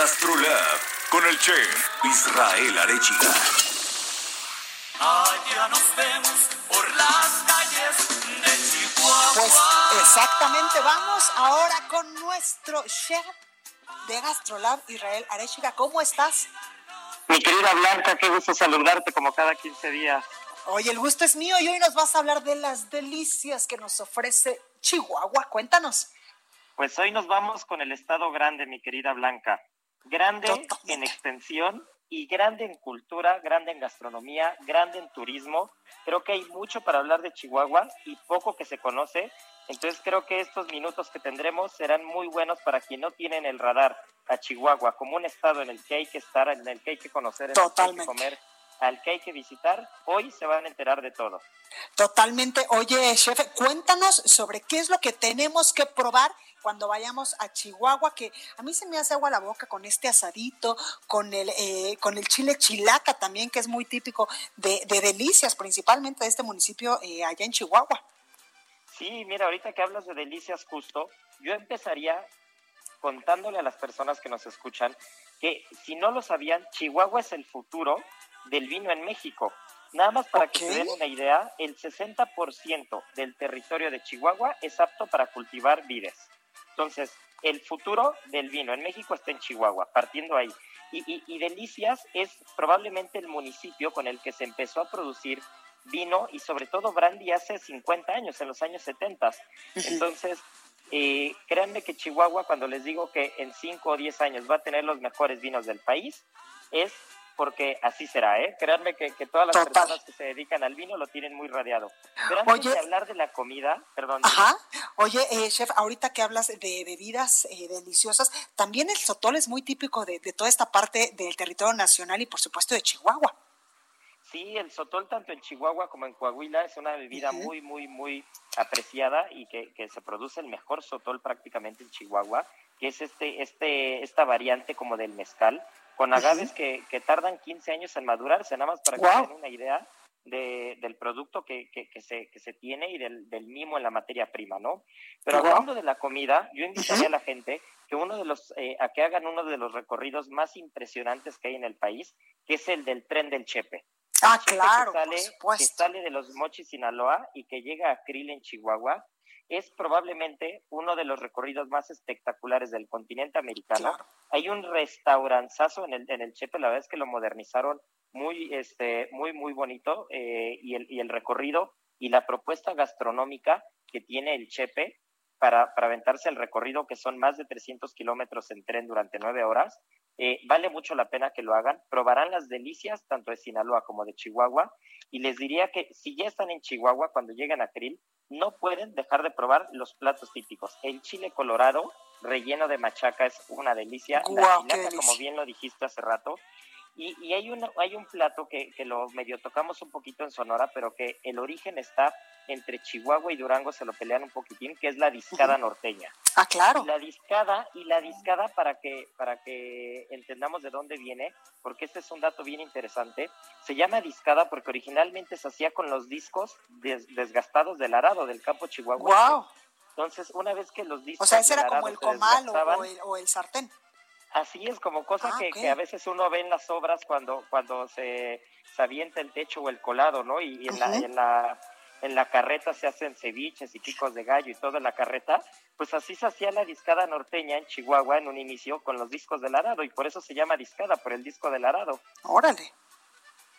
GastroLab con el chef Israel Arechiga. Allá nos vemos por las calles de Chihuahua. Pues exactamente, vamos ahora con nuestro chef de GastroLab, Israel Arechiga. ¿Cómo estás? Mi querida Blanca, qué gusto saludarte como cada 15 días. Oye, el gusto es mío y hoy nos vas a hablar de las delicias que nos ofrece Chihuahua. Cuéntanos. Pues hoy nos vamos con el estado grande, mi querida Blanca. Grande Totalmente. en extensión y grande en cultura, grande en gastronomía, grande en turismo. Creo que hay mucho para hablar de Chihuahua y poco que se conoce. Entonces creo que estos minutos que tendremos serán muy buenos para quien no tiene en el radar a Chihuahua como un estado en el que hay que estar, en el que hay que conocer, en el que hay que comer, al que hay que visitar. Hoy se van a enterar de todo. Totalmente. Oye, chef, cuéntanos sobre qué es lo que tenemos que probar cuando vayamos a Chihuahua, que a mí se me hace agua la boca con este asadito, con el, eh, con el chile chilaca también, que es muy típico de, de delicias, principalmente de este municipio eh, allá en Chihuahua. Sí, mira, ahorita que hablas de delicias justo, yo empezaría contándole a las personas que nos escuchan que si no lo sabían, Chihuahua es el futuro del vino en México. Nada más para que se den una idea, el 60% del territorio de Chihuahua es apto para cultivar vides. Entonces, el futuro del vino en México está en Chihuahua, partiendo ahí. Y, y- y Delicias es probablemente el municipio con el que se empezó a producir vino y sobre todo brandy hace 50 años, en los años 70. Entonces, eh, créanme que Chihuahua, cuando les digo que en 5 o 10 años va a tener los mejores vinos del país, es porque así será, ¿eh? Créanme que, que todas las Total. personas que se dedican al vino lo tienen muy radiado. Pero antes Oye. de hablar de la comida, perdón, Ajá. Oye, eh, chef, ahorita que hablas de bebidas eh, deliciosas, también el sotol es muy típico de, de toda esta parte del territorio nacional y por supuesto de Chihuahua. Sí, el sotol tanto en Chihuahua como en Coahuila es una bebida muy, muy, muy apreciada y que, que se produce el mejor sotol prácticamente en Chihuahua, que es este, este, esta variante como del mezcal, con agaves que, que tardan 15 años en madurarse, nada más para que se den una idea de, del producto que, que, que se, que se tiene y del, del mimo en la materia prima, ¿no? Pero hablando de la comida, yo invitaría a la gente que uno de los, eh, a que hagan uno de los recorridos más impresionantes que hay en el país, que es el del tren del Chepe. Ah, Chepe claro, que sale, por que sale de los Mochis, Sinaloa y que llega a Krill en Chihuahua, es probablemente uno de los recorridos más espectaculares del continente americano. Claro. Hay un restauranzazo en el, en el Chepe, la verdad es que lo modernizaron muy, este, muy, muy bonito eh, y, el, y el recorrido y la propuesta gastronómica que tiene el Chepe para, para aventarse el recorrido, que son más de 300 kilómetros en tren durante nueve horas, eh, vale mucho la pena que lo hagan. Probarán las delicias tanto de Sinaloa como de Chihuahua. Y les diría que si ya están en Chihuahua, cuando lleguen a Krill, no pueden dejar de probar los platos típicos. El chile colorado, relleno de machaca, es una delicia. La como bien lo dijiste hace rato. Y, y hay, un, hay un plato que, que lo medio tocamos un poquito en Sonora, pero que el origen está entre Chihuahua y Durango, se lo pelean un poquitín, que es la discada norteña. Ah, claro. La discada y la discada para que para que entendamos de dónde viene, porque este es un dato bien interesante. Se llama discada porque originalmente se hacía con los discos des- desgastados del arado del campo chihuahua. Wow. Entonces, una vez que los discos O sea, ese era como el comal o, el, o el sartén. Así es, como cosa Ah, que, a veces uno ve en las obras cuando, cuando se, se avienta el techo o el colado, ¿no? Y, y en, la, en, la, en la carreta se hacen ceviches y picos de gallo y todo en la carreta. Pues así se hacía la discada norteña en Chihuahua en un inicio con los discos del arado y por eso se llama discada, por el disco del arado. Órale.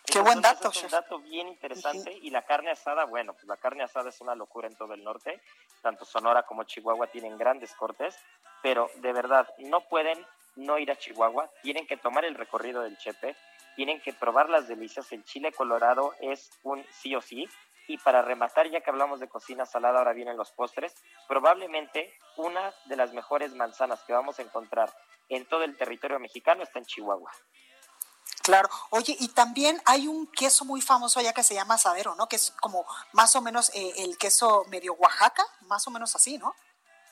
Qué buen Entonces, dato, Es un dato bien interesante. Y la carne asada, bueno, pues la carne asada es una locura en todo el norte. Tanto Sonora como Chihuahua tienen grandes cortes. Pero de verdad, no pueden no ir a Chihuahua. Tienen que tomar el recorrido del Chepe. Tienen que probar las delicias. El chile colorado es un sí o sí. Y para rematar, ya que hablamos de cocina salada, ahora vienen los postres, probablemente una de las mejores manzanas que vamos a encontrar en todo el territorio mexicano está en Chihuahua. Claro. Oye, y también hay un queso muy famoso allá que se llama asadero, ¿no? Que es como más o menos eh, el queso medio Oaxaca, más o menos así, ¿no?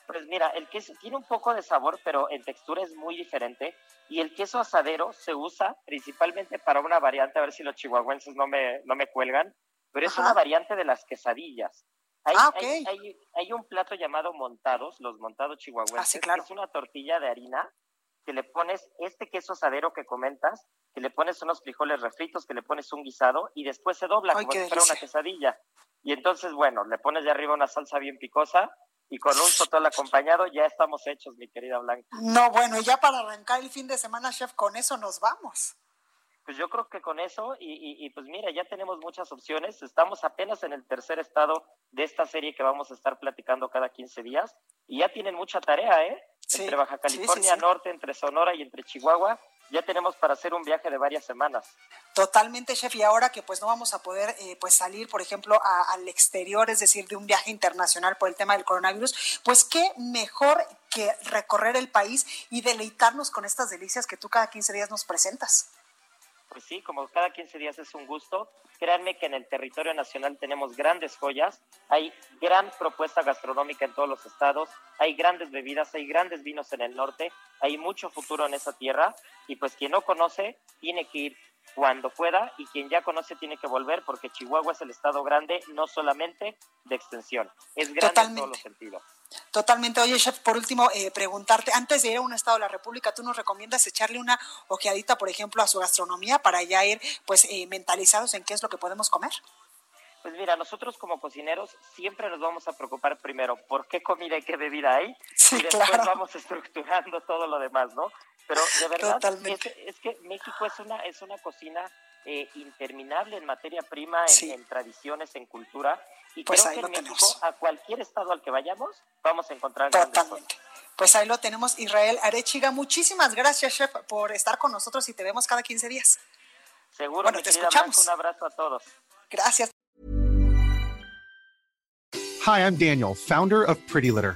Pues mira, el queso tiene un poco de sabor, pero en textura es muy diferente. Y el queso asadero se usa principalmente para una variante, a ver si los chihuahuenses no me, no me cuelgan, pero es una variante de las quesadillas. Hay, ah, hay, hay, un plato llamado montados, los montados chihuahuenses, ah, claro. que es una tortilla de harina que le pones este queso asadero que comentas, que le pones unos frijoles refritos, que le pones un guisado y después se dobla como si fuera una quesadilla. Y entonces, bueno, le pones de arriba una salsa bien picosa y con un sotol acompañado ya estamos hechos, mi querida Blanca. No, bueno, ya para arrancar el fin de semana, chef, con eso nos vamos. Pues yo creo que con eso, y, y, pues mira, ya tenemos muchas opciones. Estamos apenas en el tercer estado de esta serie que vamos a estar platicando cada 15 días, y ya tienen mucha tarea, ¿eh? entre Baja California Norte, entre Sonora y entre Chihuahua, ya tenemos para hacer un viaje de varias semanas. Totalmente, chef. Y ahora que pues no vamos a poder eh, pues salir, por ejemplo, al exterior, es decir, de un viaje internacional por el tema del coronavirus, pues qué mejor que recorrer el país y deleitarnos con estas delicias que tú cada 15 días nos presentas. Pues sí, como cada 15 días es un gusto. Créanme que en el territorio nacional tenemos grandes joyas, hay gran propuesta gastronómica en todos los estados, hay grandes bebidas, hay grandes vinos en el norte, hay mucho futuro en esa tierra. Y pues quien no conoce tiene que ir cuando pueda. Y quien ya conoce tiene que volver porque Chihuahua es el estado grande no solamente de extensión, es grande en todos los sentidos. Totalmente. Oye, chef, por último, eh, preguntarte, antes de ir a un estado de la República, ¿tú nos recomiendas echarle una ojeadita, por ejemplo, a su gastronomía para ya ir pues eh, mentalizados en qué es lo que podemos comer? Pues mira, nosotros como cocineros siempre nos vamos a preocupar primero por qué comida y qué bebida hay y después vamos estructurando todo lo demás, ¿no? Pero de verdad es, que México es una es una cocina eh, interminable en materia prima, en, tradiciones, en cultura y pues creo que en México a cualquier estado al que vayamos vamos a encontrar Totalmente. Pues ahí lo tenemos, Israel Arechiga. Muchísimas gracias, chef, por estar con nosotros y te vemos cada 15 días. Seguro, bueno, te escuchamos. un abrazo a todos. Gracias. Hi, I'm Daniel, founder of Pretty Litter.